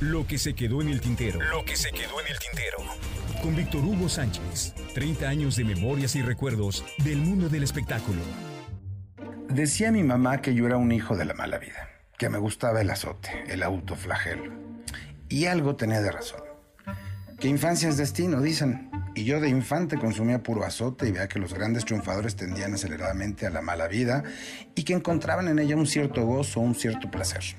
Lo que se quedó en el tintero. Lo que se quedó en el tintero. Con Víctor Hugo Sánchez. 30 años de memorias y recuerdos del mundo del espectáculo. Decía mi mamá que yo era un hijo de la mala vida, que me gustaba el azote, el autoflagelo. Y algo tenía de razón. Que infancia es destino, dicen. Y yo de infante consumía puro azote y veía que los grandes triunfadores tendían aceleradamente a la mala vida y que encontraban en ella un cierto gozo, un cierto placer.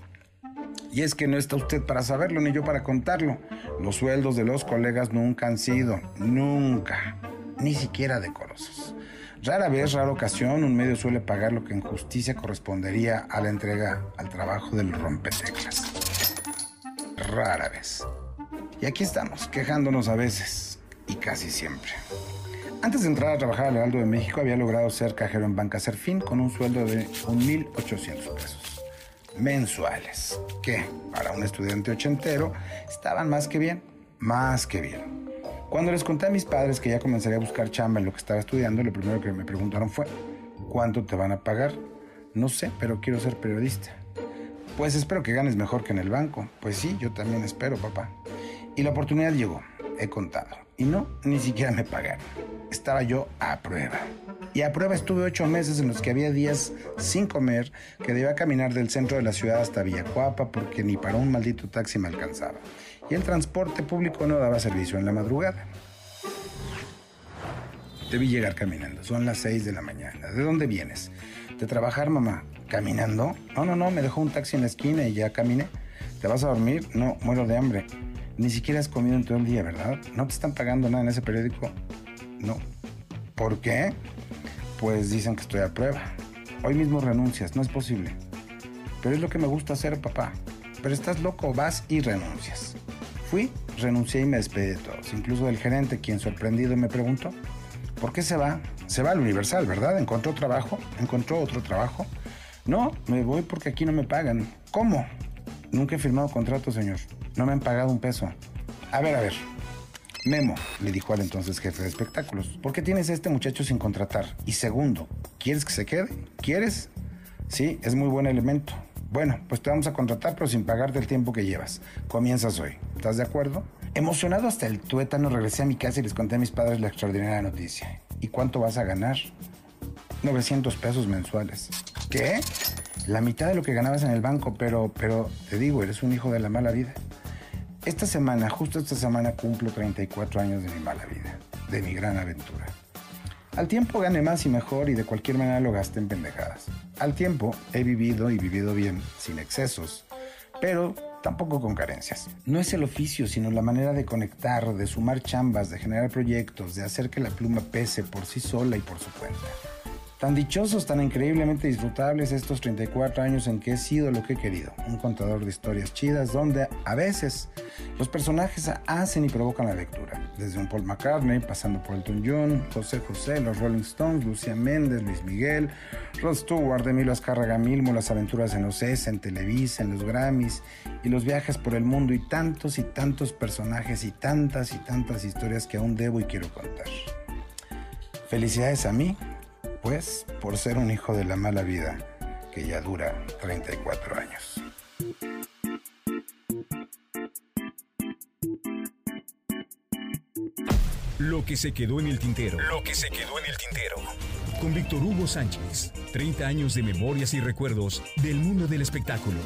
Y es que no está usted para saberlo ni yo para contarlo. Los sueldos de los colegas nunca han sido, nunca, ni siquiera decorosos. Rara vez, rara ocasión, un medio suele pagar lo que en justicia correspondería a la entrega al trabajo del rompeteclas. Rara vez. Y aquí estamos, quejándonos a veces, y casi siempre. Antes de entrar a trabajar al Heraldo de México, había logrado ser cajero en Banca Serfín con un sueldo de 1.800 pesos mensuales, que para un estudiante ochentero estaban más que bien, más que bien. Cuando les conté a mis padres que ya comenzaría a buscar chamba en lo que estaba estudiando, lo primero que me preguntaron fue, ¿cuánto te van a pagar? No sé, pero quiero ser periodista. Pues espero que ganes mejor que en el banco. Pues sí, yo también espero, papá. Y la oportunidad llegó, he contado. Y no, ni siquiera me pagaron. Estaba yo a prueba. Y a prueba estuve ocho meses en los que había días sin comer, que debía caminar del centro de la ciudad hasta Villacuapa porque ni para un maldito taxi me alcanzaba. Y el transporte público no daba servicio en la madrugada. Debí llegar caminando. Son las seis de la mañana. ¿De dónde vienes? De trabajar, mamá. ¿Caminando? No, no, no. Me dejó un taxi en la esquina y ya caminé. ¿Te vas a dormir? No, muero de hambre. Ni siquiera has comido en todo el día, ¿verdad? ¿No te están pagando nada en ese periódico? No. ¿Por qué? Pues dicen que estoy a prueba. Hoy mismo renuncias, no es posible. Pero es lo que me gusta hacer, papá. Pero estás loco, vas y renuncias. Fui, renuncié y me despedí de todos, incluso del gerente, quien sorprendido me preguntó, ¿por qué se va? Se va al Universal, ¿verdad? ¿Encontró trabajo? ¿Encontró otro trabajo? No, me voy porque aquí no me pagan. ¿Cómo? Nunca he firmado contrato, señor. No me han pagado un peso. A ver, a ver. Memo, le dijo al entonces jefe de espectáculos, ¿por qué tienes a este muchacho sin contratar? Y segundo, ¿quieres que se quede? ¿Quieres? Sí, es muy buen elemento. Bueno, pues te vamos a contratar, pero sin pagarte el tiempo que llevas. Comienzas hoy. ¿Estás de acuerdo? Emocionado hasta el tuétano, regresé a mi casa y les conté a mis padres la extraordinaria noticia. ¿Y cuánto vas a ganar? 900 pesos mensuales. ¿Qué? La mitad de lo que ganabas en el banco, pero, pero te digo, eres un hijo de la mala vida. Esta semana, justo esta semana, cumplo 34 años de mi mala vida, de mi gran aventura. Al tiempo gane más y mejor y de cualquier manera lo gasté en pendejadas. Al tiempo he vivido y vivido bien, sin excesos, pero tampoco con carencias. No es el oficio, sino la manera de conectar, de sumar chambas, de generar proyectos, de hacer que la pluma pese por sí sola y por su cuenta. Tan dichosos, tan increíblemente disfrutables estos 34 años en que he sido lo que he querido, un contador de historias chidas donde a veces los personajes hacen y provocan la lectura, desde un Paul McCartney, pasando por Elton John, José José, los Rolling Stones, Lucía Méndez, Luis Miguel, Rod Stewart, Emilio Azcárraga Milmo, las aventuras en OCES, en Televisa, en los Grammys y los viajes por el mundo y tantos y tantos personajes y tantas y tantas historias que aún debo y quiero contar. Felicidades a mí pues por ser un hijo de la mala vida que ya dura 34 años. Lo que se quedó en el tintero. Lo que se quedó en el tintero. Con Víctor Hugo Sánchez. 30 años de memorias y recuerdos del mundo del espectáculo.